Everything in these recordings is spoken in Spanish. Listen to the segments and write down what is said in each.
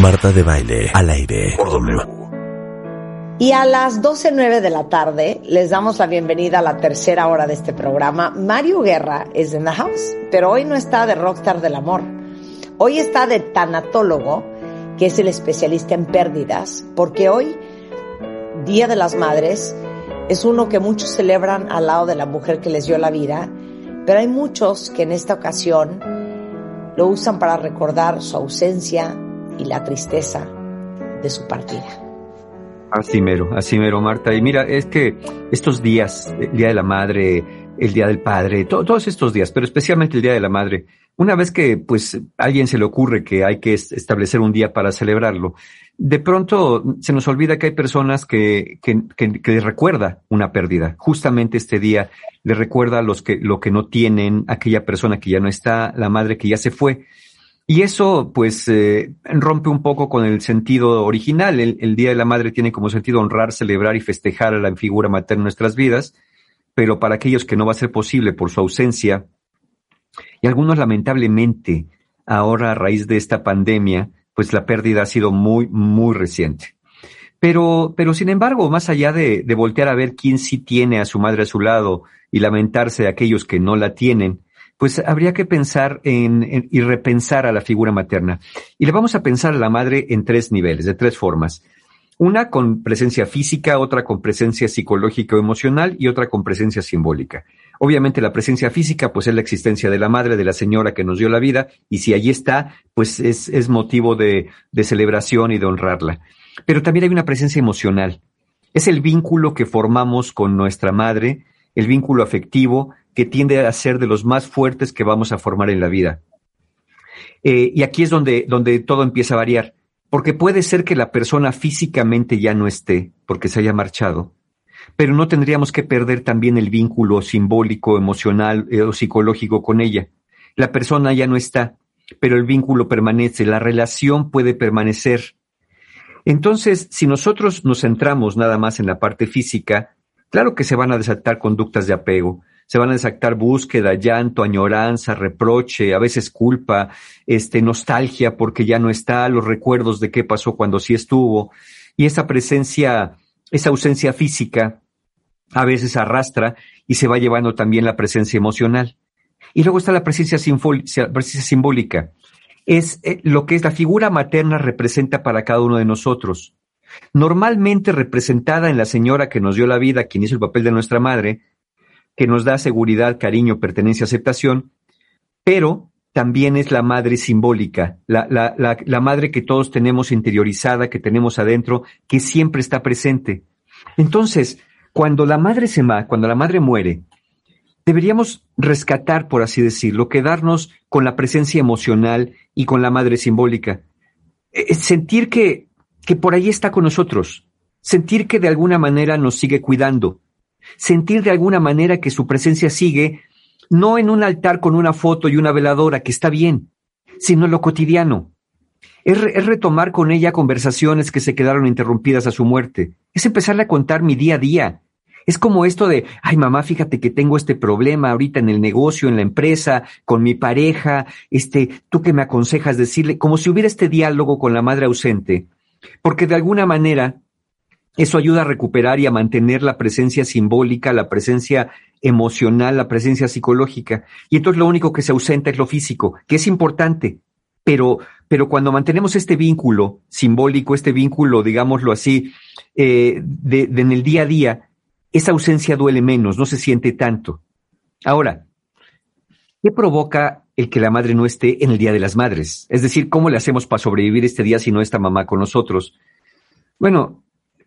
Marta de Baile, al aire, por W. Y a las 12.09 de la tarde les damos la bienvenida a la tercera hora de este programa. Mario Guerra es en the house, pero hoy no está de rockstar del amor. Hoy está de tanatólogo, que es el especialista en pérdidas, porque hoy, Día de las Madres, es uno que muchos celebran al lado de la mujer que les dio la vida, pero hay muchos que en esta ocasión lo usan para recordar su ausencia y la tristeza de su partida. Así mero, así mero, Marta. Y mira, es que estos días, el Día de la Madre, el Día del Padre, todos estos días, pero especialmente el Día de la Madre, una vez que pues alguien se le ocurre que hay que establecer un día para celebrarlo, de pronto se nos olvida que hay personas que, que, que, les recuerda una pérdida. Justamente este día le recuerda a los que, lo que no tienen, aquella persona que ya no está, la madre que ya se fue. Y eso, pues, eh, rompe un poco con el sentido original. El, el, Día de la Madre tiene como sentido honrar, celebrar y festejar a la figura materna en nuestras vidas, pero para aquellos que no va a ser posible por su ausencia, y algunos lamentablemente, ahora a raíz de esta pandemia, pues la pérdida ha sido muy, muy reciente. Pero, pero sin embargo, más allá de, de voltear a ver quién sí tiene a su madre a su lado y lamentarse de aquellos que no la tienen, pues habría que pensar en, y repensar a la figura materna. Y le vamos a pensar a la madre en tres niveles, de tres formas. Una con presencia física, otra con presencia psicológica o emocional y otra con presencia simbólica. Obviamente la presencia física pues es la existencia de la madre, de la señora que nos dio la vida y si allí está pues es, motivo de celebración y de honrarla. Pero también hay una presencia emocional. Es el vínculo que formamos con nuestra madre, el vínculo afectivo que tiende a ser de los más fuertes que vamos a formar en la vida. Eh, y aquí es donde, donde todo empieza a variar, porque puede ser que la persona físicamente ya no esté, porque se haya marchado, pero no tendríamos que perder también el vínculo simbólico, emocional eh, o psicológico con ella. La persona ya no está, pero el vínculo permanece, la relación puede permanecer. Entonces, si nosotros nos centramos nada más en la parte física, claro que se van a desatar conductas de apego, se van a desatar búsqueda, llanto, añoranza, reproche, a veces culpa, este, nostalgia porque ya no está, los recuerdos de qué pasó cuando sí estuvo. Y esa presencia, esa ausencia física, a veces arrastra y se va llevando también la presencia emocional. Y luego está la presencia, simbólica. Es eh, lo que es la figura materna representa para cada uno de nosotros. Normalmente representada en la señora que nos dio la vida, quien hizo el papel de nuestra madre, que nos da seguridad, cariño, pertenencia, aceptación, pero también es la madre simbólica, la, la, la, la, madre que todos tenemos interiorizada, que tenemos adentro, que siempre está presente. Entonces, cuando la madre se va, cuando la madre muere, deberíamos rescatar, por así decirlo, quedarnos con la presencia emocional y con la madre simbólica. Sentir que, que por ahí está con nosotros, sentir que de alguna manera nos sigue cuidando, sentir de alguna manera que su presencia sigue, no en un altar con una foto y una veladora, que está bien, sino en lo cotidiano. Es, re es, retomar con ella conversaciones que se quedaron interrumpidas a su muerte. Es empezarle a contar mi día a día. Es como esto de, ay mamá, fíjate que tengo este problema ahorita en el negocio, en la empresa, con mi pareja, este, tú que me aconsejas decirle, como si hubiera este diálogo con la madre ausente, porque de alguna manera eso ayuda a recuperar y a mantener la presencia simbólica, la presencia emocional, la presencia psicológica. Y entonces lo único que se ausenta es lo físico, que es importante. Pero, pero cuando mantenemos este vínculo simbólico, este vínculo, digámoslo así, eh, de, de en el día a día, esa ausencia duele menos, no se siente tanto. Ahora, ¿qué provoca el que la madre no esté en el Día de las Madres? Es decir, ¿cómo le hacemos para sobrevivir este día si no está mamá con nosotros? Bueno,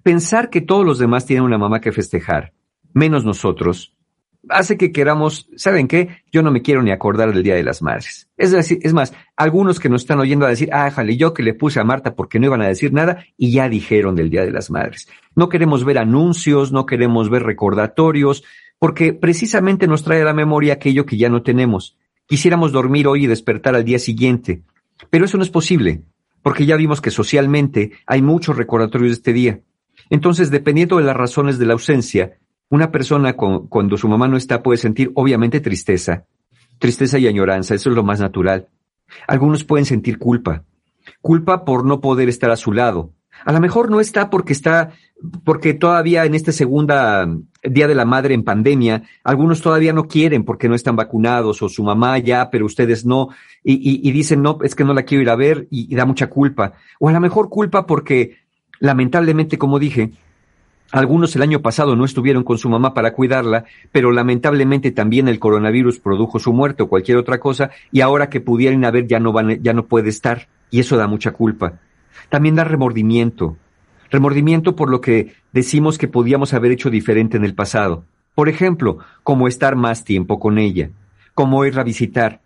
pensar que todos los demás tienen una mamá que festejar, menos nosotros, hace que queramos, ¿saben qué? Yo no me quiero ni acordar del Día de las Madres. Es decir, es más, algunos que nos están oyendo a decir, ah, jale, yo que le puse a Marta porque no iban a decir nada y ya dijeron del Día de las Madres. No queremos ver anuncios, no queremos ver recordatorios, porque precisamente nos trae a la memoria aquello que ya no tenemos. Quisiéramos dormir hoy y despertar al día siguiente, pero eso no es posible, porque ya vimos que socialmente hay muchos recordatorios de este día. Entonces, dependiendo de las razones de la ausencia, una persona cuando su mamá no está puede sentir obviamente tristeza, tristeza y añoranza, eso es lo más natural. Algunos pueden sentir culpa, culpa por no poder estar a su lado. A lo mejor no está porque está, porque todavía en este segunda Día de la Madre en pandemia, algunos todavía no quieren porque no están vacunados o su mamá ya, pero ustedes no, y, dicen no, es que no la quiero ir a ver y da mucha culpa. O a lo mejor culpa porque lamentablemente, como dije, algunos el año pasado no estuvieron con su mamá para cuidarla, pero lamentablemente también el coronavirus produjo su muerte o cualquier otra cosa, y ahora que pudieran haber ya no ya no puede estar, y eso da mucha culpa. También da remordimiento. Remordimiento por lo que decimos que podíamos haber hecho diferente en el pasado. Por ejemplo, como estar más tiempo con ella, como ir a visitar.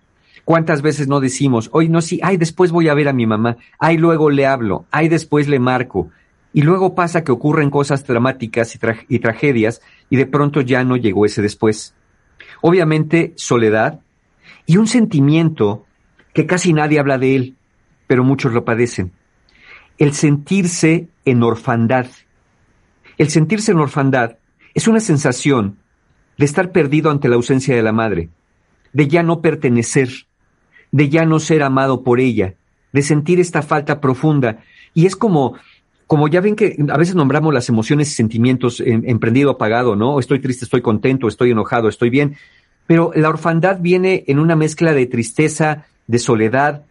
¿Cuántas veces no decimos, hoy no, sí, ay, después voy a ver a mi mamá, ay, luego le hablo, ay, después le marco, y luego pasa que ocurren cosas dramáticas y, tragedias y de pronto ya no llegó ese después. Obviamente soledad y un sentimiento que casi nadie habla de él, pero muchos lo padecen. El sentirse en orfandad. El sentirse en orfandad es una sensación de estar perdido ante la ausencia de la madre, de ya no pertenecer, de ya no ser amado por ella, de sentir esta falta profunda. Y es como como ya ven que a veces nombramos las emociones y sentimientos en, emprendido, apagado, ¿no? Estoy triste, estoy contento, estoy enojado, estoy bien. Pero la orfandad viene en una mezcla de tristeza, de soledad,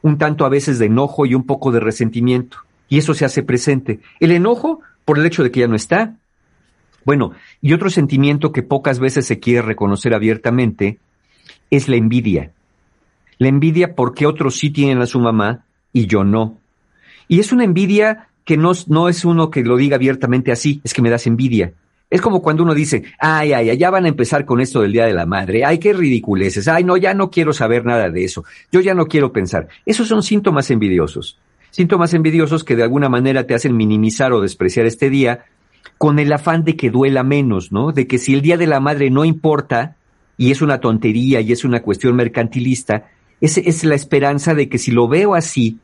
un tanto a veces de enojo y un poco de resentimiento. Y eso se hace presente. El enojo por el hecho de que ya no está. Bueno, y otro sentimiento que pocas veces se quiere reconocer abiertamente es la envidia. La envidia porque otros sí tienen a su mamá y yo no. Y es una envidia que no, no es uno que lo diga abiertamente así, es que me das envidia. Es como cuando uno dice, ay, ay, ya van a empezar con esto del Día de la Madre, ay, qué ridiculeces, ay, no, ya no quiero saber nada de eso, yo ya no quiero pensar. Esos son síntomas envidiosos. Síntomas envidiosos que de alguna manera te hacen minimizar o despreciar este día con el afán de que duela menos, ¿no? De que si el Día de la Madre no importa y es una tontería y es una cuestión mercantilista, es, es la esperanza de que si lo veo así,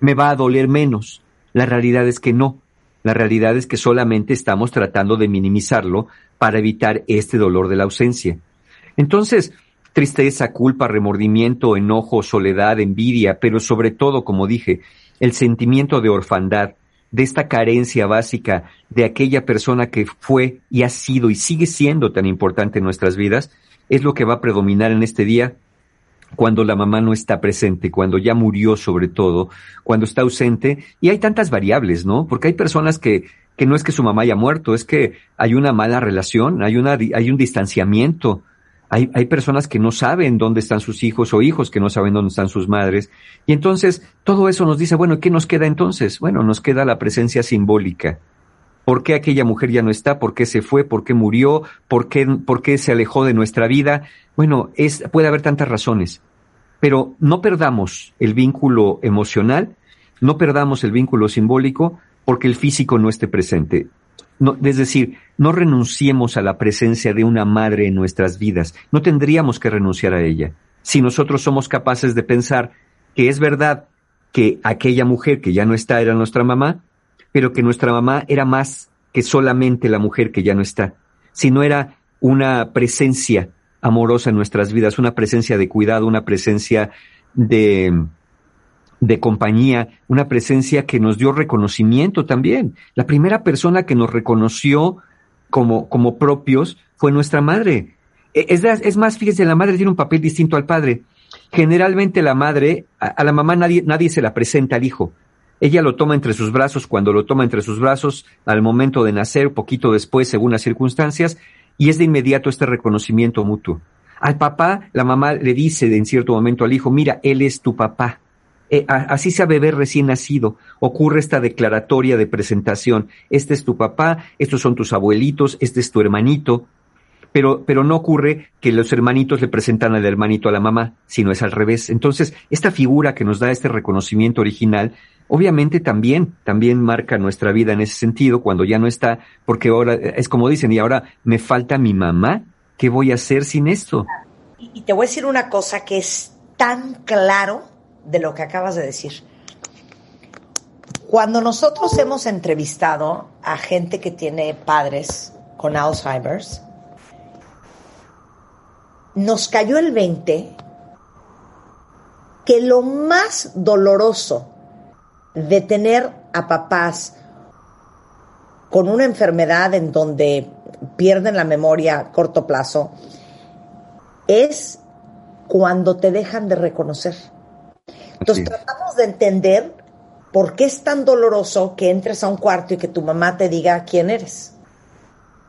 me va a doler menos. La realidad es que no. La realidad es que solamente estamos tratando de minimizarlo para evitar este dolor de la ausencia. Entonces, tristeza, culpa, remordimiento, enojo, soledad, envidia, pero sobre todo, como dije, el sentimiento de orfandad, de esta carencia básica de aquella persona que fue y ha sido y sigue siendo tan importante en nuestras vidas, es lo que va a predominar en este día cuando la mamá no está presente, cuando ya murió sobre todo, cuando está ausente, y hay tantas variables, ¿no? Porque hay personas que, que no es que su mamá haya muerto, es que hay una mala relación, hay, una, hay un distanciamiento, hay, hay personas que no saben dónde están sus hijos o hijos que no saben dónde están sus madres. Y entonces todo eso nos dice, bueno, ¿qué nos queda entonces? Bueno, nos queda la presencia simbólica. ¿Por qué aquella mujer ya no está? ¿Por qué se fue? ¿Por qué murió? ¿Por qué, por qué se alejó de nuestra vida? Bueno, es, puede haber tantas razones, pero no perdamos el vínculo emocional, no perdamos el vínculo simbólico porque el físico no esté presente. No, es decir, no renunciemos a la presencia de una madre en nuestras vidas. No tendríamos que renunciar a ella. Si nosotros somos capaces de pensar que es verdad que aquella mujer que ya no está era nuestra mamá, pero que nuestra mamá era más que solamente la mujer que ya no está, sino era una presencia amorosa en nuestras vidas, una presencia de cuidado, una presencia de, de compañía, una presencia que nos dio reconocimiento también. La primera persona que nos reconoció como, como propios fue nuestra madre. E, es, es más, fíjese, la madre tiene un papel distinto al padre. Generalmente la madre, a, a la mamá nadie, nadie se la presenta al hijo. Ella lo toma entre sus brazos cuando lo toma entre sus brazos al momento de nacer, poquito después, según las circunstancias, y es de inmediato este reconocimiento mutuo. Al papá, la mamá le dice en cierto momento al hijo, mira, él es tu papá. Eh, así sea bebé recién nacido, ocurre esta declaratoria de presentación. Este es tu papá, estos son tus abuelitos, este es tu hermanito. pero, pero no ocurre que los hermanitos le presentan al hermanito a la mamá, sino es al revés. Entonces, esta figura que nos da este reconocimiento original, obviamente también, también marca nuestra vida en ese sentido cuando ya no está, porque ahora es como dicen, y ahora me falta mi mamá, ¿qué voy a hacer sin esto? Y te voy a decir una cosa que es tan claro de lo que acabas de decir. Cuando nosotros hemos entrevistado a gente que tiene padres con Alzheimer's, nos cayó el 20 que lo más doloroso de tener a papás con una enfermedad en donde pierden la memoria a corto plazo es cuando te dejan de reconocer. Entonces tratamos de entender por qué es tan doloroso que entres a un cuarto y que tu mamá te diga quién eres.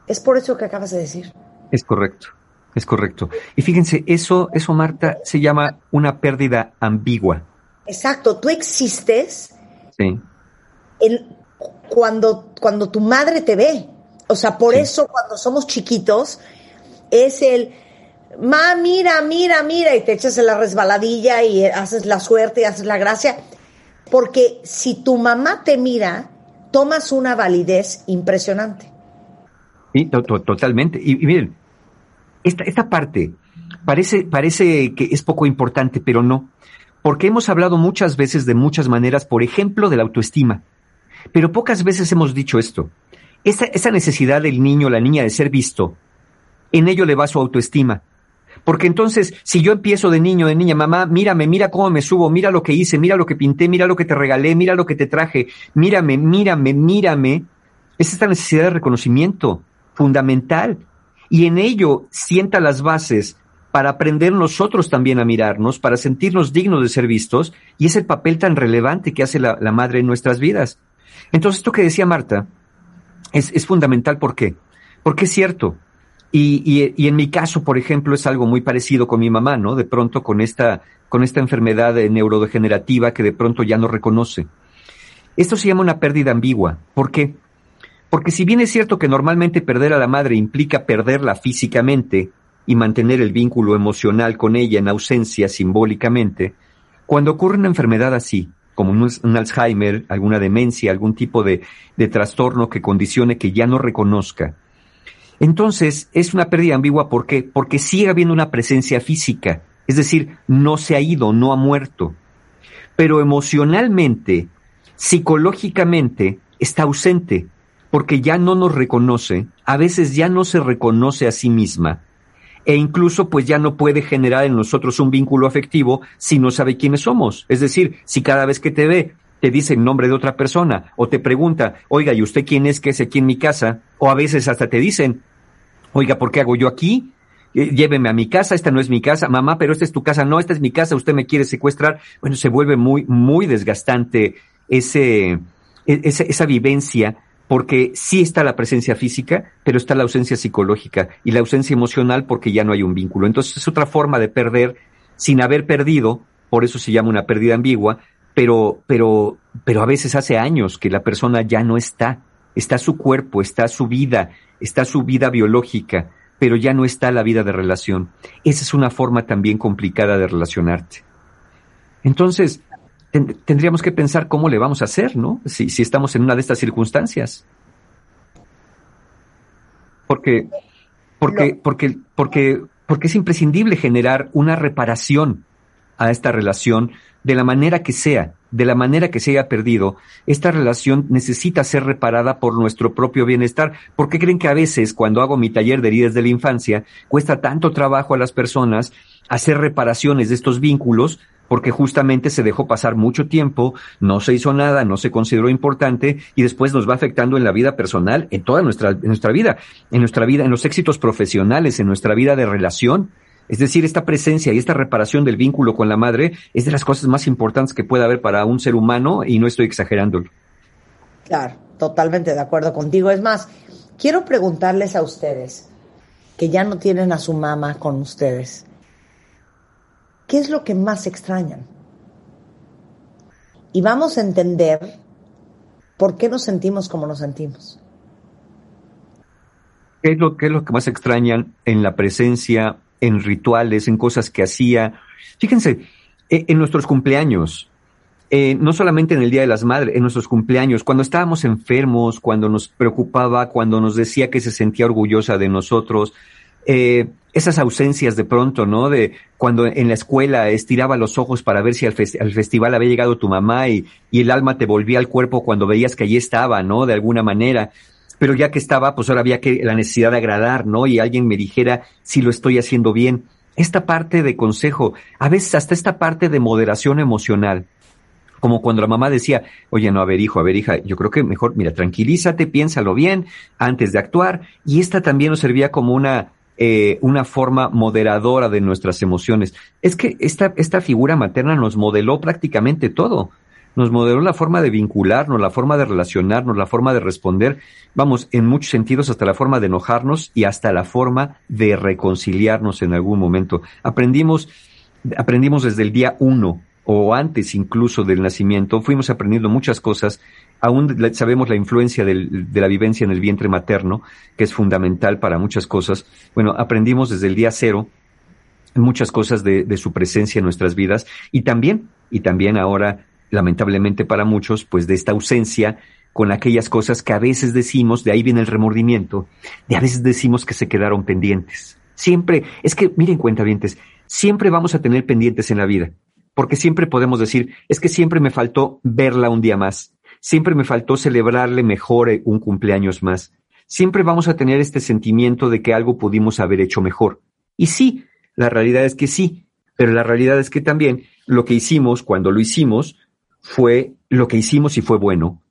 Es por eso que acabas de decir. Es correcto, es correcto. Y fíjense, eso, eso Marta, se llama una pérdida ambigua. Exacto, tú existes sí. cuando, cuando tu madre te ve. O sea, por eso cuando somos chiquitos es el, ma, mira, mira, mira, y te echas en la resbaladilla y haces la suerte y haces la gracia. Porque si tu mamá te mira, tomas una validez impresionante. Sí, totalmente. Y, miren, esta, esta parte parece, parece que es poco importante, pero no. Porque hemos hablado muchas veces de muchas maneras, por ejemplo, de la autoestima. Pero pocas veces hemos dicho esto. Esa, esa necesidad del niño o la niña de ser visto, en ello le va su autoestima. Porque entonces, si yo empiezo de niño, de niña, mamá, mírame, mira cómo me subo, mira lo que hice, mira lo que pinté, mira lo que te regalé, mira lo que te traje, mírame, mírame, mírame, es esta necesidad de reconocimiento fundamental. Y en ello sienta las bases para aprender nosotros también a mirarnos, para sentirnos dignos de ser vistos, y es el papel tan relevante que hace la, madre en nuestras vidas. Entonces, esto que decía Marta es, fundamental. ¿Por qué? Porque es cierto, y, y, en mi caso, por ejemplo, es algo muy parecido con mi mamá, ¿no? De pronto con esta, con esta enfermedad neurodegenerativa que de pronto ya no reconoce. Esto se llama una pérdida ambigua. ¿Por qué? Porque si bien es cierto que normalmente perder a la madre implica perderla físicamente y mantener el vínculo emocional con ella en ausencia simbólicamente, cuando ocurre una enfermedad así, como un, Alzheimer, alguna demencia, algún tipo de, de trastorno que condicione que ya no reconozca, entonces, es una pérdida ambigua, ¿por qué? Porque sigue habiendo una presencia física, es decir, no se ha ido, no ha muerto. Pero emocionalmente, psicológicamente, está ausente, porque ya no nos reconoce, a veces ya no se reconoce a sí misma, e incluso pues ya no puede generar en nosotros un vínculo afectivo si no sabe quiénes somos. Es decir, si cada vez que te ve te dice el nombre de otra persona o te pregunta, oiga, ¿y usted quién es que es aquí en mi casa? O a veces hasta te dicen, oiga, ¿por qué hago yo aquí? Eh, lléveme a mi casa, esta no es mi casa, mamá, pero esta es tu casa, no, esta es mi casa, usted me quiere secuestrar. Bueno, se vuelve muy, muy desgastante ese, e, esa, esa vivencia porque sí está la presencia física, pero está la ausencia psicológica y la ausencia emocional porque ya no hay un vínculo. Entonces es otra forma de perder sin haber perdido, por eso se llama una pérdida ambigua, pero, pero, pero a veces hace años que la persona ya no está. Está su cuerpo, está su vida, está su vida biológica, pero ya no está la vida de relación. Esa es una forma también complicada de relacionarte. Entonces, tendríamos que pensar cómo le vamos a hacer, ¿no? Si, si estamos en una de estas circunstancias. Porque, porque, porque, porque, porque es imprescindible generar una reparación a esta relación de la manera que sea, de la manera que se haya perdido, esta relación necesita ser reparada por nuestro propio bienestar. ¿Por qué creen que a veces cuando hago mi taller de heridas de la infancia cuesta tanto trabajo a las personas hacer reparaciones de estos vínculos? Porque justamente se dejó pasar mucho tiempo, no se hizo nada, no se consideró importante y después nos va afectando en la vida personal, en toda nuestra, nuestra vida, en nuestra vida, en los éxitos profesionales, en nuestra vida de relación. Es decir, esta presencia y esta reparación del vínculo con la madre es de las cosas más importantes que puede haber para un ser humano y no estoy exagerándolo. Claro, totalmente de acuerdo contigo. Es más, quiero preguntarles a ustedes que ya no tienen a su mamá con ustedes, ¿qué es lo que más extrañan? Y vamos a entender por qué nos sentimos como nos sentimos. ¿Qué es, lo, ¿Qué es lo que más extrañan en la presencia, en rituales, en cosas que hacía? Fíjense, e, en nuestros cumpleaños, eh, no solamente en el Día de las Madres, en nuestros cumpleaños, cuando estábamos enfermos, cuando nos preocupaba, cuando nos decía que se sentía orgullosa de nosotros, eh, esas ausencias de pronto, ¿no? De cuando en la escuela estiraba los ojos para ver si al, festival había llegado tu mamá y, y, el alma te volvía al cuerpo cuando veías que allí estaba, ¿no? De alguna manera. Pero ya que estaba, pues ahora había que la necesidad de agradar, ¿no? Y alguien me dijera si lo estoy haciendo bien. Esta parte de consejo, a veces hasta esta parte de moderación emocional, como cuando la mamá decía, oye, no, a ver, hijo, a ver, hija, yo creo que mejor, mira, tranquilízate, piénsalo bien antes de actuar. Y esta también nos servía como una, eh, una forma moderadora de nuestras emociones. Es que esta, esta figura materna nos modeló prácticamente todo. Nos modeló la forma de vincularnos, la forma de relacionarnos, la forma de responder, vamos, en muchos sentidos hasta la forma de enojarnos y hasta la forma de reconciliarnos en algún momento. Aprendimos, aprendimos desde el día uno o antes incluso del nacimiento, fuimos aprendiendo muchas cosas, aún sabemos la influencia de la vivencia en el vientre materno, que es fundamental para muchas cosas. Bueno, aprendimos desde el día cero muchas cosas de, su presencia en nuestras vidas y también, y también ahora, lamentablemente para muchos, pues de esta ausencia con aquellas cosas que a veces decimos, de ahí viene el remordimiento, de a veces decimos que se quedaron pendientes. Siempre, es que, miren cuentavientes, siempre vamos a tener pendientes en la vida porque siempre podemos decir, es que siempre me faltó verla un día más, siempre me faltó celebrarle mejor eh, un cumpleaños más, siempre vamos a tener este sentimiento de que algo pudimos haber hecho mejor. Y sí, la realidad es que sí, pero la realidad es que también lo que hicimos cuando lo hicimos fue lo que hicimos y fue bueno.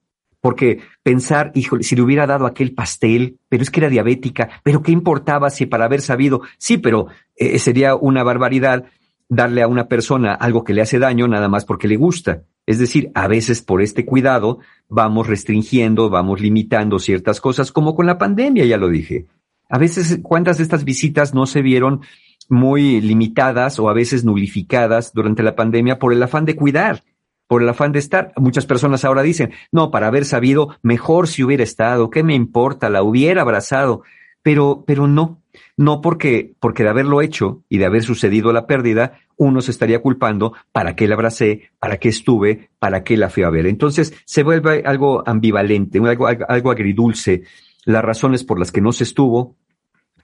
Porque pensar, híjole, si le hubiera dado aquel pastel, pero es que era diabética, pero qué importaba si para haber sabido, sí, pero eh, sería una barbaridad darle a una persona algo que le hace daño nada más porque le gusta. Es decir, a veces por este cuidado vamos restringiendo, vamos limitando ciertas cosas, como con la pandemia, ya lo dije. A veces, ¿cuántas de estas visitas no se vieron muy limitadas o a veces nulificadas durante la pandemia por el afán de cuidar, por el afán de estar? Muchas personas ahora dicen, no, para haber sabido, mejor si hubiera estado, ¿qué me importa? La hubiera abrazado. Pero, pero no, no porque, porque de haberlo hecho y de haber sucedido la pérdida, uno se estaría culpando para qué la abracé, para qué estuve, para qué la fui a ver. Entonces se vuelve algo ambivalente, algo, algo agridulce, las razones por las que no se estuvo,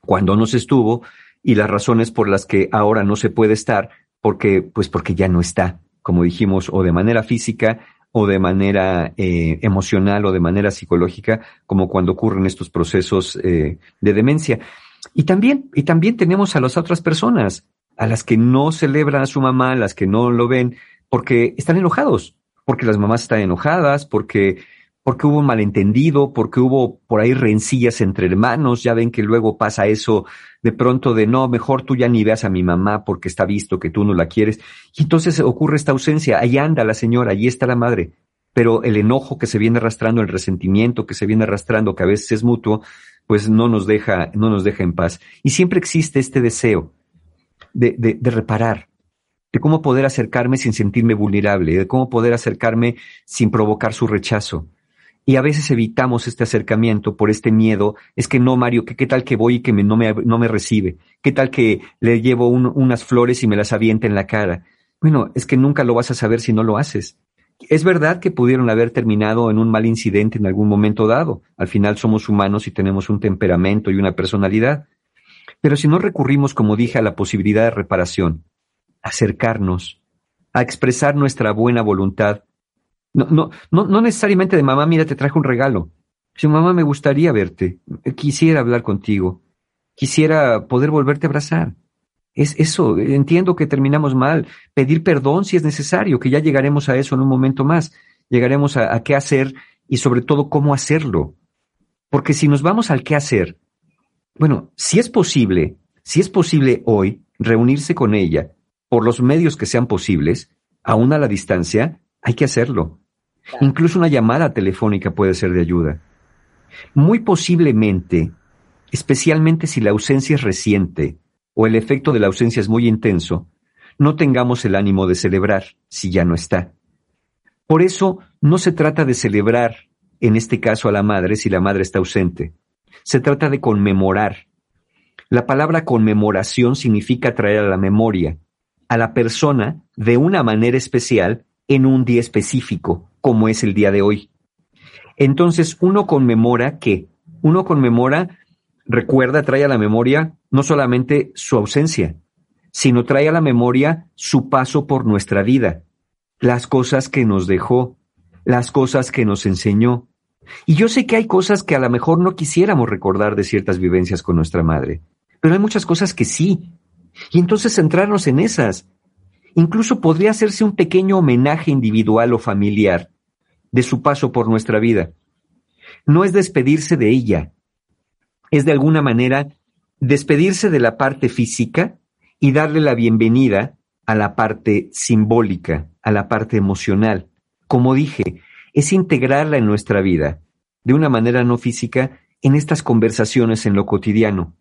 cuando no se estuvo, y las razones por las que ahora no se puede estar, porque, pues porque ya no está, como dijimos, o de manera física, o de manera eh, emocional, o de manera psicológica, como cuando ocurren estos procesos eh, de demencia. Y también, y también tenemos a las otras personas, a las que no celebran a su mamá, a las que no lo ven, porque están enojados, porque las mamás están enojadas, porque, porque hubo malentendido, porque hubo por ahí rencillas entre hermanos, ya ven que luego pasa eso de pronto de no, mejor tú ya ni veas a mi mamá porque está visto que tú no la quieres. Y entonces ocurre esta ausencia, ahí anda la señora, allí está la madre. Pero el enojo que se viene arrastrando, el resentimiento que se viene arrastrando, que a veces es mutuo, pues no nos deja, no nos deja en paz. Y siempre existe este deseo de, de, de reparar, de cómo poder acercarme sin sentirme vulnerable, de cómo poder acercarme sin provocar su rechazo. Y a veces evitamos este acercamiento por este miedo. Es que no, Mario, que qué tal que voy y que me, no, me, no me recibe. ¿Qué tal que le llevo un, unas flores y me las avienta en la cara? Bueno, es que nunca lo vas a saber si no lo haces. Es verdad que pudieron haber terminado en un mal incidente en algún momento dado. Al final somos humanos y tenemos un temperamento y una personalidad. Pero si no recurrimos, como dije, a la posibilidad de reparación, acercarnos, a expresar nuestra buena voluntad, no, no, no, no necesariamente de mamá, mira, te traje un regalo. Si mamá me gustaría verte, quisiera hablar contigo, quisiera poder volverte a abrazar. Es eso, entiendo que terminamos mal. Pedir perdón si es necesario, que ya llegaremos a eso en un momento más. Llegaremos a, qué hacer y sobre todo cómo hacerlo. Porque si nos vamos al qué hacer, bueno, si es posible, si es posible hoy reunirse con ella por los medios que sean posibles, aún a la distancia, hay que hacerlo. Incluso una llamada telefónica puede ser de ayuda. Muy posiblemente, especialmente si la ausencia es reciente, o el efecto de la ausencia es muy intenso, no tengamos el ánimo de celebrar si ya no está. Por eso no se trata de celebrar, en este caso a la madre, si la madre está ausente. Se trata de conmemorar. La palabra conmemoración significa traer a la memoria a la persona de una manera especial en un día específico, como es el día de hoy. Entonces, uno conmemora que uno conmemora, recuerda, trae a la memoria no solamente su ausencia, sino trae a la memoria su paso por nuestra vida, las cosas que nos dejó, las cosas que nos enseñó. Y yo sé que hay cosas que a lo mejor no quisiéramos recordar de ciertas vivencias con nuestra madre, pero hay muchas cosas que sí. Y entonces centrarnos en esas. Incluso podría hacerse un pequeño homenaje individual o familiar de su paso por nuestra vida. No es despedirse de ella, es de alguna manera despedirse de la parte física y darle la bienvenida a la parte simbólica, a la parte emocional. Como dije, es integrarla en nuestra vida, de una manera no física, en estas conversaciones en lo cotidiano.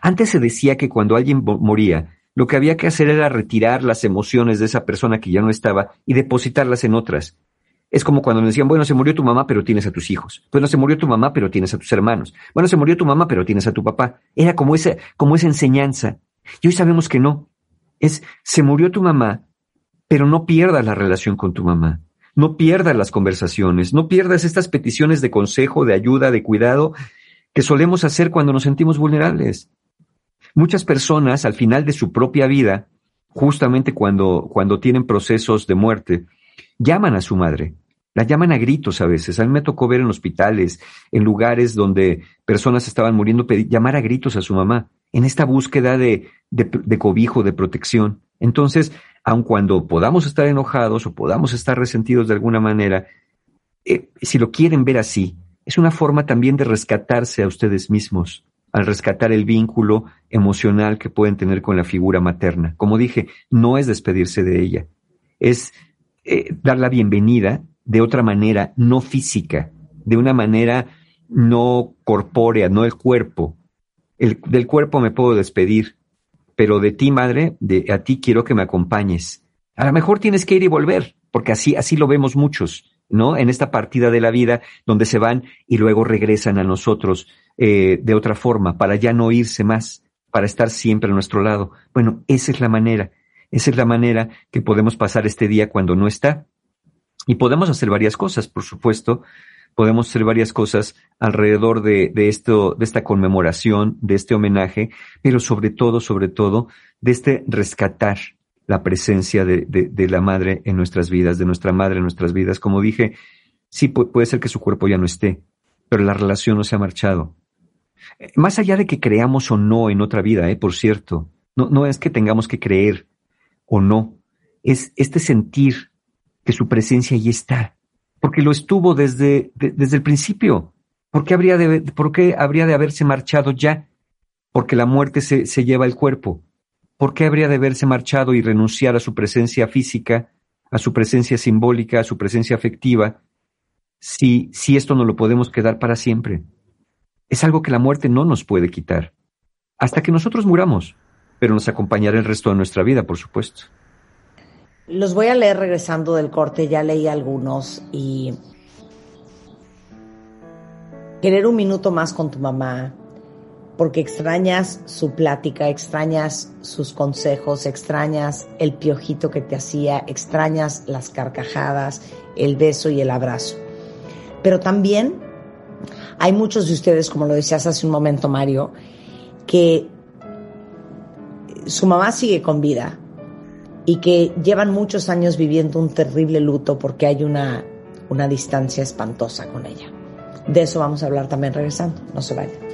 Antes se decía que cuando alguien moría, lo que había que hacer era retirar las emociones de esa persona que ya no estaba y depositarlas en otras. Es como cuando nos decían, bueno, se murió tu mamá, pero tienes a tus hijos. Bueno, se murió tu mamá, pero tienes a tus hermanos. Bueno, se murió tu mamá, pero tienes a tu papá. Era como esa, como esa enseñanza. Y hoy sabemos que no. Es, se murió tu mamá, pero no pierdas la relación con tu mamá. No pierdas las conversaciones, no pierdas estas peticiones de consejo, de ayuda, de cuidado que solemos hacer cuando nos sentimos vulnerables. Muchas personas al final de su propia vida, justamente cuando, cuando tienen procesos de muerte, llaman a su madre, la llaman a gritos a veces. A mí me tocó ver en hospitales, en lugares donde personas estaban muriendo, llamar a gritos a su mamá, en esta búsqueda de, de cobijo, de protección. Entonces, aun cuando podamos estar enojados o podamos estar resentidos de alguna manera, eh, si lo quieren ver así, es una forma también de rescatarse a ustedes mismos, al rescatar el vínculo emocional que pueden tener con la figura materna. Como dije, no es despedirse de ella, es eh, dar la bienvenida de otra manera, no física, de una manera no corpórea, no el cuerpo. El, del cuerpo me puedo despedir, pero de ti, madre, de a ti quiero que me acompañes. A lo mejor tienes que ir y volver, porque así, así lo vemos muchos, ¿no? En esta partida de la vida donde se van y luego regresan a nosotros eh, de otra forma, para ya no irse más, para estar siempre a nuestro lado. Bueno, esa es la manera, esa es la manera que podemos pasar este día cuando no está. Y podemos hacer varias cosas, por supuesto, podemos hacer varias cosas alrededor de, esto, de esta conmemoración, de este homenaje, pero sobre todo, sobre todo, de este rescatar la presencia de, de, la madre en nuestras vidas, de nuestra madre en nuestras vidas. Como dije, sí puede ser que su cuerpo ya no esté, pero la relación no se ha marchado. Eh, más allá de que creamos o no en otra vida, eh, por cierto, no, no es que tengamos que creer o no, es este sentir que su presencia ahí está, porque lo estuvo desde, desde el principio. ¿Por qué, habría de, ¿Por qué habría de haberse marchado ya? Porque la muerte se, se lleva el cuerpo. ¿Por qué habría de haberse marchado y renunciar a su presencia física, a su presencia simbólica, a su presencia afectiva, si, si esto no lo podemos quedar para siempre? Es algo que la muerte no nos puede quitar, hasta que nosotros muramos, pero nos acompañará el resto de nuestra vida, por supuesto. Los voy a leer regresando del corte, ya leí algunos y querer un minuto más con tu mamá, porque extrañas su plática, extrañas sus consejos, extrañas el piojito que te hacía, extrañas las carcajadas, el beso y el abrazo. Pero también hay muchos de ustedes, como lo decías hace un momento Mario, que su mamá sigue con vida, y que llevan muchos años viviendo un terrible luto porque hay una, una distancia espantosa con ella. De eso vamos a hablar también regresando. No se vayan.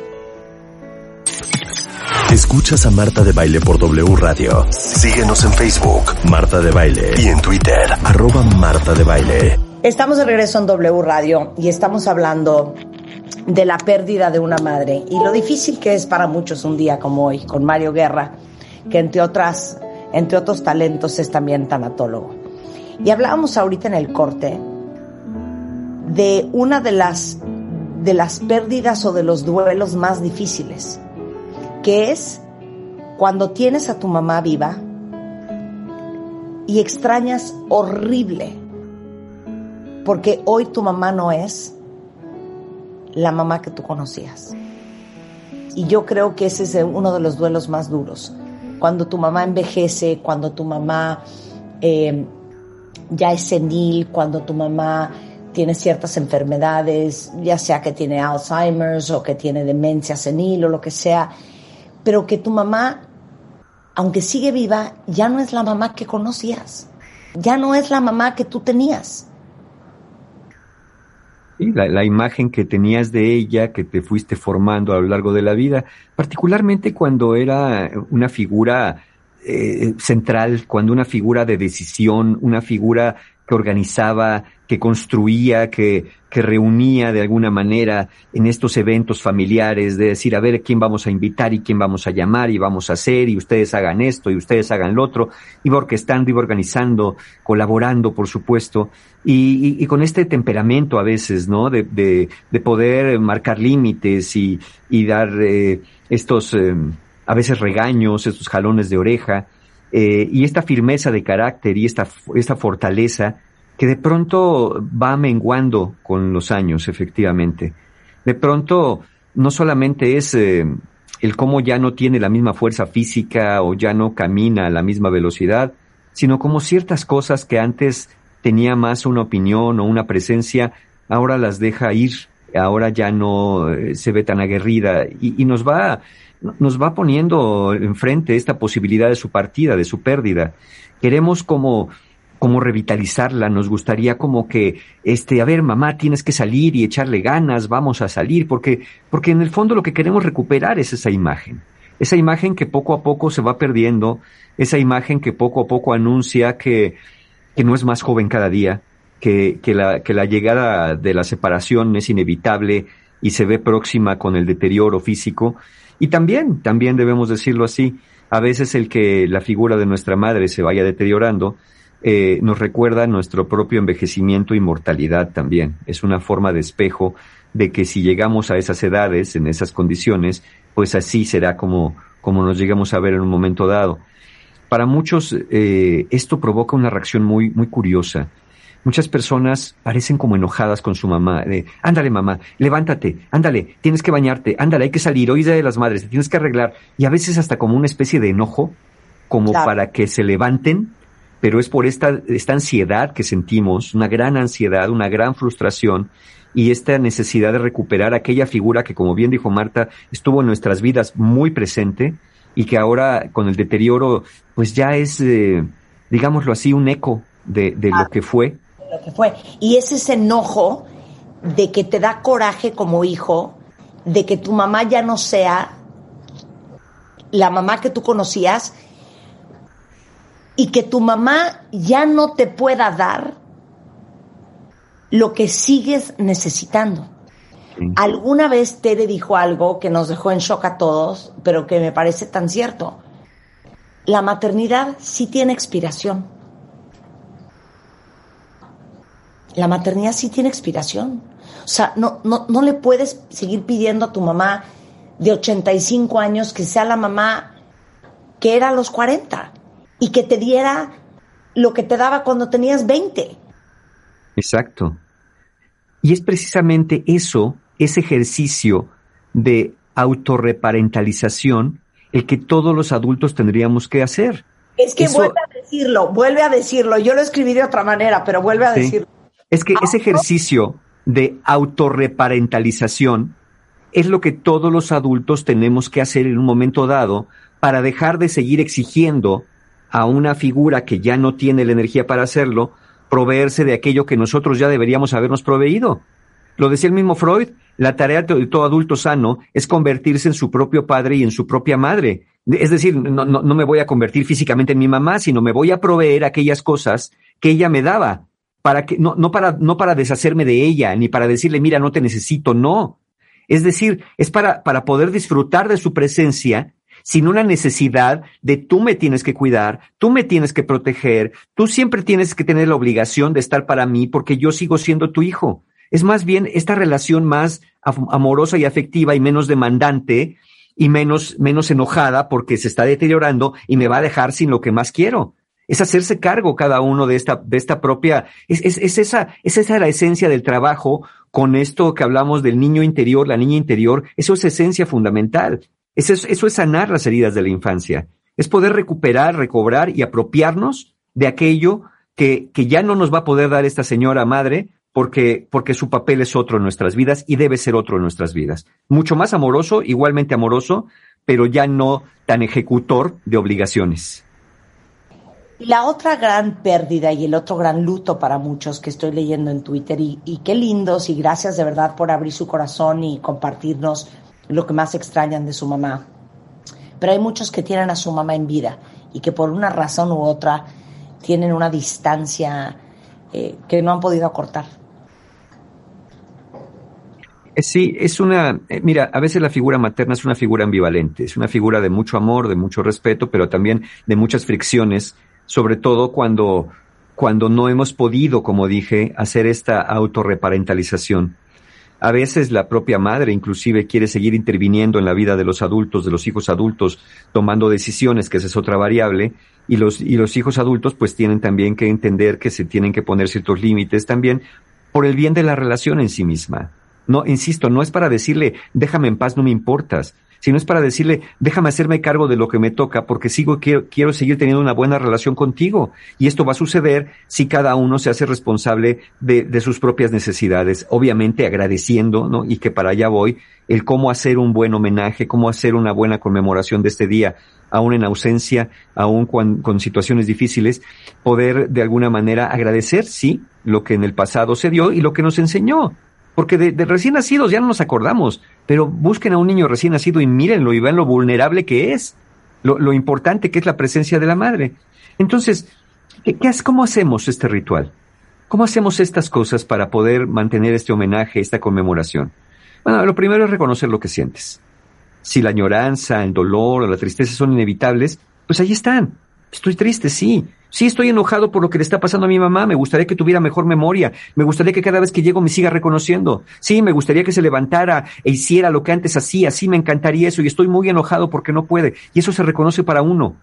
Escuchas a Marta de Baile por W Radio. Síguenos en Facebook, Marta de Baile. Y en Twitter, arroba Marta de Baile. Estamos de regreso en W Radio y estamos hablando de la pérdida de una madre y lo difícil que es para muchos un día como hoy, con Mario Guerra, que entre otras entre otros talentos es también tanatólogo. Y hablábamos ahorita en el corte de una de las, de las pérdidas o de los duelos más difíciles, que es cuando tienes a tu mamá viva y extrañas horrible, porque hoy tu mamá no es la mamá que tú conocías. Y yo creo que ese es uno de los duelos más duros. Cuando tu mamá envejece, cuando tu mamá eh, ya es senil, cuando tu mamá tiene ciertas enfermedades, ya sea que tiene Alzheimer's o que tiene demencia senil o lo que sea, pero que tu mamá, aunque sigue viva, ya no es la mamá que conocías, ya no es la mamá que tú tenías. La, la, imagen que tenías de ella, que te fuiste formando a lo largo de la vida, particularmente cuando era una figura eh, central, cuando una figura de decisión, una figura que organizaba, que construía, que, que reunía de alguna manera en estos eventos familiares, de decir, a ver, quién vamos a invitar y quién vamos a llamar y vamos a hacer y ustedes hagan esto y ustedes hagan lo otro, iba orquestando, iba organizando, colaborando, por supuesto, y, y, con este temperamento a veces, ¿no? De, de, de poder marcar límites y, y dar eh, estos, eh, a veces regaños, estos jalones de oreja, eh, y esta firmeza de carácter y esta, esta fortaleza que de pronto va menguando con los años, efectivamente. De pronto, no solamente es eh, el cómo ya no tiene la misma fuerza física o ya no camina a la misma velocidad, sino como ciertas cosas que antes tenía más una opinión o una presencia, ahora las deja ir, ahora ya no eh, se ve tan aguerrida y, y nos va nos va poniendo enfrente esta posibilidad de su partida, de su pérdida. Queremos como como revitalizarla, nos gustaría como que, este, a ver, mamá, tienes que salir y echarle ganas, vamos a salir, porque, porque en el fondo lo que queremos recuperar es esa imagen, esa imagen que poco a poco se va perdiendo, esa imagen que poco a poco anuncia que, que no es más joven cada día, que, que, la, que la llegada de la separación es inevitable y se ve próxima con el deterioro físico, y también, también debemos decirlo así, a veces el que la figura de nuestra madre se vaya deteriorando, eh, nos recuerda nuestro propio envejecimiento y mortalidad también. Es una forma de espejo de que si llegamos a esas edades, en esas condiciones, pues así será como, como nos llegamos a ver en un momento dado. Para muchos eh, esto provoca una reacción muy, muy curiosa muchas personas parecen como enojadas con su mamá. De, ándale mamá, levántate, ándale, tienes que bañarte, ándale, hay que salir, hoy es de las madres, te tienes que arreglar. Y a veces hasta como una especie de enojo, como para que se levanten, pero es por esta, esta ansiedad que sentimos, una gran ansiedad, una gran frustración y esta necesidad de recuperar aquella figura que, como bien dijo Marta, estuvo en nuestras vidas muy presente y que ahora con el deterioro, pues ya es, eh, digámoslo así, un eco de, de lo que fue lo que fue. Y es ese enojo de que te da coraje como hijo, de que tu mamá ya no sea la mamá que tú conocías y que tu mamá ya no te pueda dar lo que sigues necesitando. Alguna vez Tere dijo algo que nos dejó en shock a todos, pero que me parece tan cierto. La maternidad sí tiene expiración. La maternidad sí tiene expiración. O sea, no, no, no le puedes seguir pidiendo a tu mamá de 85 años que sea la mamá que era a los 40 y que te diera lo que te daba cuando tenías 20. Exacto. Y es precisamente eso, ese ejercicio de autorreparentalización, el que todos los adultos tendríamos que hacer. Es que vuelve a decirlo, vuelve a decirlo. Yo lo escribí de otra manera, pero vuelve a decirlo. Es que ese ejercicio de autorreparentalización es lo que todos los adultos tenemos que hacer en un momento dado para dejar de seguir exigiendo a una figura que ya no tiene la energía para hacerlo, proveerse de aquello que nosotros ya deberíamos habernos proveído. Lo decía el mismo Freud, la tarea de todo adulto sano es convertirse en su propio padre y en su propia madre. Es decir, no, me voy a convertir físicamente en mi mamá, sino me voy a proveer aquellas cosas que ella me daba para que, no, no para, no para deshacerme de ella, ni para decirle, mira, no te necesito, no. Es decir, es para, para poder disfrutar de su presencia sin una necesidad de tú me tienes que cuidar, tú me tienes que proteger, tú siempre tienes que tener la obligación de estar para mí porque yo sigo siendo tu hijo. Es más bien esta relación más amorosa y afectiva y menos demandante y menos, menos enojada porque se está deteriorando y me va a dejar sin lo que más quiero es hacerse cargo cada uno de esta, de esta propia, es, es, es, esa, es esa la esencia del trabajo con esto que hablamos del niño interior, la niña interior, eso es esencia fundamental. Eso es, eso es sanar las heridas de la infancia. Es poder recuperar, recobrar y apropiarnos de aquello que, que ya no nos va a poder dar esta señora madre porque, porque su papel es otro en nuestras vidas y debe ser otro en nuestras vidas. Mucho más amoroso, igualmente amoroso, pero ya no tan ejecutor de obligaciones. La otra gran pérdida y el otro gran luto para muchos que estoy leyendo en Twitter, y, qué lindos, y gracias de verdad por abrir su corazón y compartirnos lo que más extrañan de su mamá. Pero hay muchos que tienen a su mamá en vida y que por una razón u otra tienen una distancia eh, que no han podido acortar. Eh, sí, es una, eh, mira, a veces la figura materna es una figura ambivalente, es una figura de mucho amor, de mucho respeto, pero también de muchas fricciones, sobre todo cuando, cuando no hemos podido, como dije, hacer esta autorreparentalización. A veces la propia madre inclusive quiere seguir interviniendo en la vida de los adultos, de los hijos adultos, tomando decisiones, que esa es otra variable, y los, y los hijos adultos pues tienen también que entender que se tienen que poner ciertos límites también por el bien de la relación en sí misma. No, insisto, no es para decirle, déjame en paz, no me importas, sino es para decirle, déjame hacerme cargo de lo que me toca, porque sigo, quiero, quiero seguir teniendo una buena relación contigo. Y esto va a suceder si cada uno se hace responsable de, de sus propias necesidades, obviamente agradeciendo, ¿no? Y que para allá voy, el cómo hacer un buen homenaje, cómo hacer una buena conmemoración de este día, aún en ausencia, aún con, con situaciones difíciles, poder de alguna manera agradecer, sí, lo que en el pasado se dio y lo que nos enseñó. Porque de, de, recién nacidos ya no nos acordamos, pero busquen a un niño recién nacido y mírenlo y vean lo vulnerable que es, lo, lo importante que es la presencia de la madre. Entonces, ¿qué, qué, ¿cómo hacemos este ritual? ¿Cómo hacemos estas cosas para poder mantener este homenaje, esta conmemoración? Bueno, lo primero es reconocer lo que sientes. Si la añoranza, el dolor o la tristeza son inevitables, pues ahí están. Estoy triste, sí. Sí, estoy enojado por lo que le está pasando a mi mamá. Me gustaría que tuviera mejor memoria. Me gustaría que cada vez que llego me siga reconociendo. Sí, me gustaría que se levantara e hiciera lo que antes hacía. Sí, me encantaría eso. Y estoy muy enojado porque no puede. Y eso se reconoce para uno.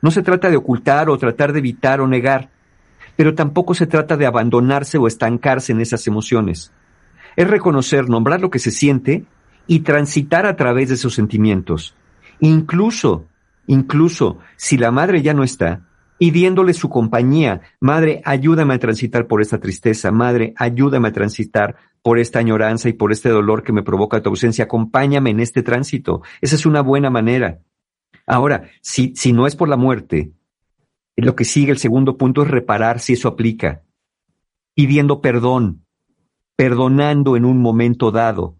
No se trata de ocultar o tratar de evitar o negar. Pero tampoco se trata de abandonarse o estancarse en esas emociones. Es reconocer, nombrar lo que se siente y transitar a través de esos sentimientos. Incluso, incluso si la madre ya no está, pidiéndole su compañía. Madre, ayúdame a transitar por esta tristeza. Madre, ayúdame a transitar por esta añoranza y por este dolor que me provoca tu ausencia. Acompáñame en este tránsito. Esa es una buena manera. Ahora, si, si no es por la muerte, lo que sigue, el segundo punto es reparar si eso aplica. Pidiendo perdón, perdonando en un momento dado.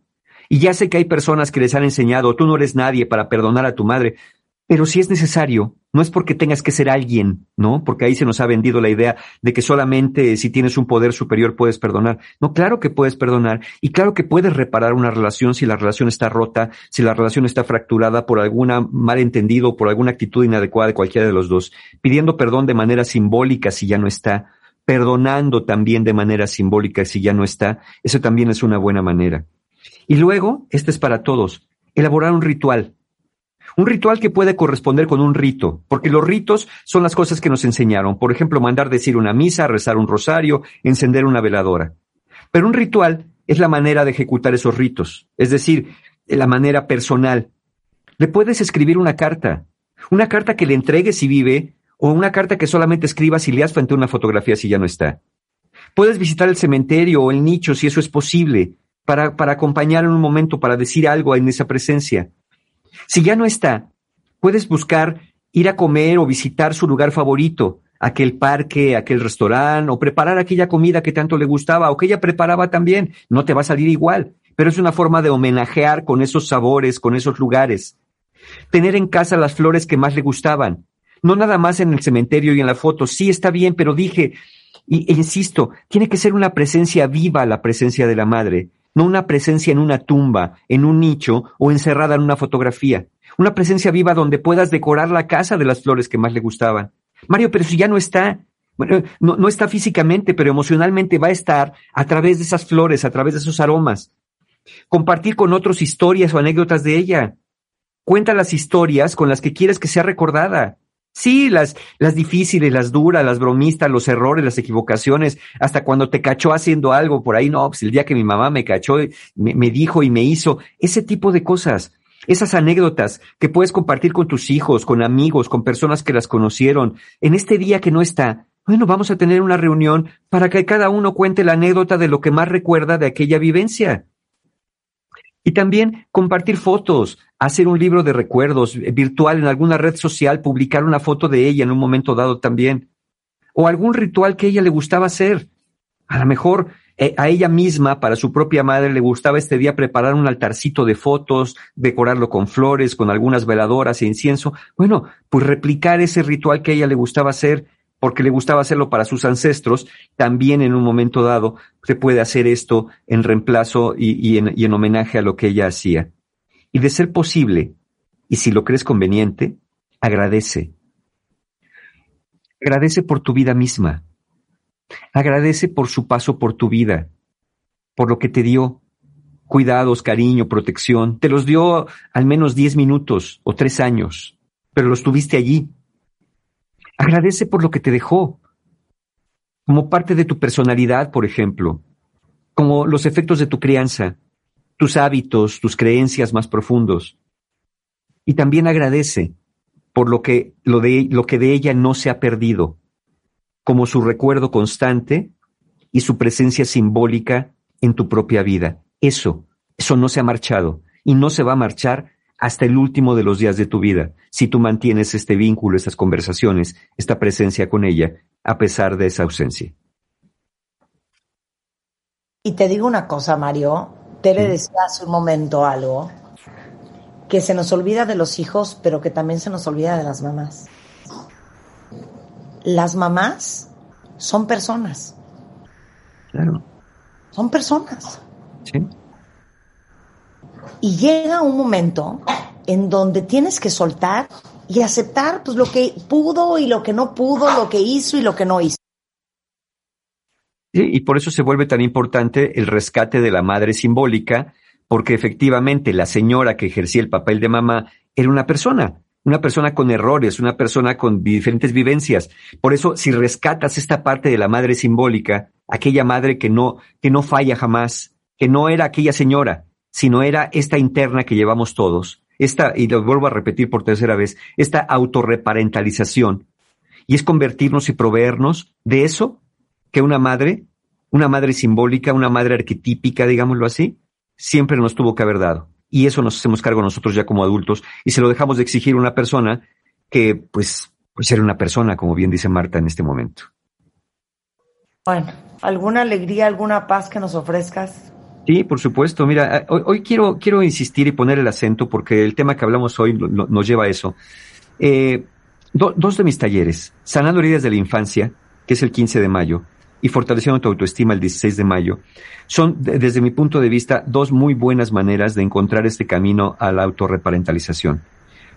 Y ya sé que hay personas que les han enseñado, tú no eres nadie para perdonar a tu madre. Pero si es necesario, no es porque tengas que ser alguien, ¿no? Porque ahí se nos ha vendido la idea de que solamente si tienes un poder superior puedes perdonar. No, claro que puedes perdonar y claro que puedes reparar una relación si la relación está rota, si la relación está fracturada por alguna malentendido, por alguna actitud inadecuada de cualquiera de los dos, pidiendo perdón de manera simbólica si ya no está, perdonando también de manera simbólica si ya no está. Eso también es una buena manera. Y luego, este es para todos, elaborar un ritual un ritual que puede corresponder con un rito, porque los ritos son las cosas que nos enseñaron. Por ejemplo, mandar decir una misa, rezar un rosario, encender una veladora. Pero un ritual es la manera de ejecutar esos ritos, es decir, la manera personal. Le puedes escribir una carta, una carta que le entregues si vive, o una carta que solamente escribas y leas frente a una fotografía si ya no está. Puedes visitar el cementerio o el nicho si eso es posible, para, para acompañar en un momento, para decir algo en esa presencia. Si ya no está, puedes buscar ir a comer o visitar su lugar favorito, aquel parque, aquel restaurante, o preparar aquella comida que tanto le gustaba o que ella preparaba también. No te va a salir igual, pero es una forma de homenajear con esos sabores, con esos lugares. Tener en casa las flores que más le gustaban. No nada más en el cementerio y en la foto. Sí, está bien, pero dije, y, e insisto, tiene que ser una presencia viva la presencia de la madre no una presencia en una tumba, en un nicho o encerrada en una fotografía. Una presencia viva donde puedas decorar la casa de las flores que más le gustaban. Mario, pero si ya no está, bueno, no, no está físicamente, pero emocionalmente va a estar a través de esas flores, a través de esos aromas. Compartir con otros historias o anécdotas de ella. Cuenta las historias con las que quieres que sea recordada. Sí, las, las difíciles, las duras, las bromistas, los errores, las equivocaciones, hasta cuando te cachó haciendo algo por ahí, no, pues el día que mi mamá me cachó, me, me dijo y me hizo, ese tipo de cosas, esas anécdotas que puedes compartir con tus hijos, con amigos, con personas que las conocieron, en este día que no está, bueno, vamos a tener una reunión para que cada uno cuente la anécdota de lo que más recuerda de aquella vivencia. Y también compartir fotos, hacer un libro de recuerdos eh, virtual en alguna red social, publicar una foto de ella en un momento dado también. O algún ritual que ella le gustaba hacer. A lo mejor eh, a ella misma, para su propia madre, le gustaba este día preparar un altarcito de fotos, decorarlo con flores, con algunas veladoras e incienso. Bueno, pues replicar ese ritual que a ella le gustaba hacer porque le gustaba hacerlo para sus ancestros, también en un momento dado se puede hacer esto en reemplazo y, en, en homenaje a lo que ella hacía. Y de ser posible, y si lo crees conveniente, agradece. Agradece por tu vida misma. Agradece por su paso por tu vida, por lo que te dio, cuidados, cariño, protección. Te los dio al menos diez minutos o tres años, pero los tuviste allí Agradece por lo que te dejó, como parte de tu personalidad, por ejemplo, como los efectos de tu crianza, tus hábitos, tus creencias más profundos. Y también agradece por lo que, lo de, lo que de ella no se ha perdido, como su recuerdo constante y su presencia simbólica en tu propia vida. Eso, eso no se ha marchado y no se va a marchar hasta el último de los días de tu vida, si tú mantienes este vínculo, estas conversaciones, esta presencia con ella, a pesar de esa ausencia. Y te digo una cosa, Mario, te le decía hace un momento algo, que se nos olvida de los hijos, pero que también se nos olvida de las mamás. Las mamás son personas. Claro. Son personas. Sí. Y llega un momento en donde tienes que soltar y aceptar pues lo que pudo y lo que no pudo, lo que hizo y lo que no hizo. Sí, y por eso se vuelve tan importante el rescate de la madre simbólica, porque efectivamente la señora que ejercía el papel de mamá era una persona, una persona con errores, una persona con diferentes vivencias. Por eso, si rescatas esta parte de la madre simbólica, aquella madre que no, que no falla jamás, que no era aquella señora, sino era esta interna que llevamos todos, esta, y lo vuelvo a repetir por tercera vez, esta autorreparentalización, y es convertirnos y proveernos de eso que una madre, una madre simbólica, una madre arquetípica, digámoslo así, siempre nos tuvo que haber dado. Y eso nos hacemos cargo nosotros ya como adultos, y se lo dejamos de exigir a una persona que, pues, pues era una persona, como bien dice Marta en este momento. Bueno, ¿alguna alegría, alguna paz que nos ofrezcas? Sí, por supuesto. Mira, eh, hoy, quiero, quiero insistir y poner el acento porque el tema que hablamos hoy nos lleva a eso. Eh, dos de mis talleres, Sanando heridas de la infancia, que es el 15 de mayo, y Fortaleciendo tu autoestima el 16 de mayo, son, desde mi punto de vista, dos muy buenas maneras de encontrar este camino a la autorreparentalización.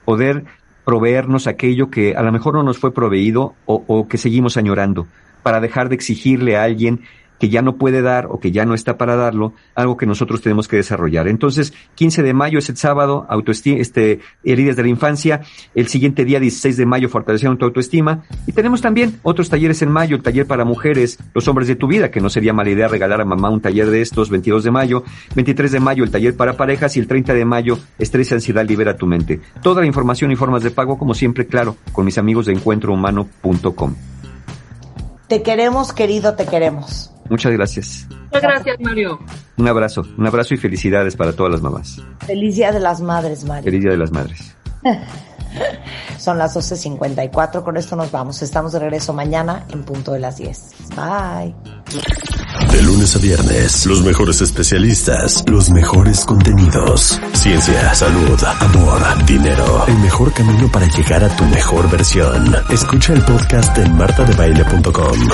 Poder proveernos aquello que a lo mejor no nos fue proveído o, o que seguimos añorando, para dejar de exigirle a alguien que ya no puede dar o que ya no está para darlo, algo que nosotros tenemos que desarrollar. Entonces, 15 de mayo es el sábado, autoestima, este, heridas de la infancia, el siguiente día, 16 de mayo, fortaleciendo tu autoestima, y tenemos también otros talleres en mayo, el taller para mujeres, los hombres de tu vida, que no sería mala idea regalar a mamá un taller de estos, 22 de mayo, 23 de mayo, el taller para parejas, y el 30 de mayo, estrés y ansiedad, libera tu mente. Toda la información y formas de pago, como siempre, claro, con mis amigos de encuentrohumano.com. Te queremos, querido, te queremos. Muchas gracias. Muchas gracias, Mario. Un abrazo, un abrazo y felicidades para todas las mamás. Feliz Día de las Madres, Mario. Feliz Día de las Madres. Son las 12.54, con esto nos vamos. Estamos de regreso mañana en punto de las 10. Bye. De lunes a viernes, los mejores especialistas, los mejores contenidos. Ciencia, salud, amor, dinero. El mejor camino para llegar a tu mejor versión. Escucha el podcast en martadebaile.com.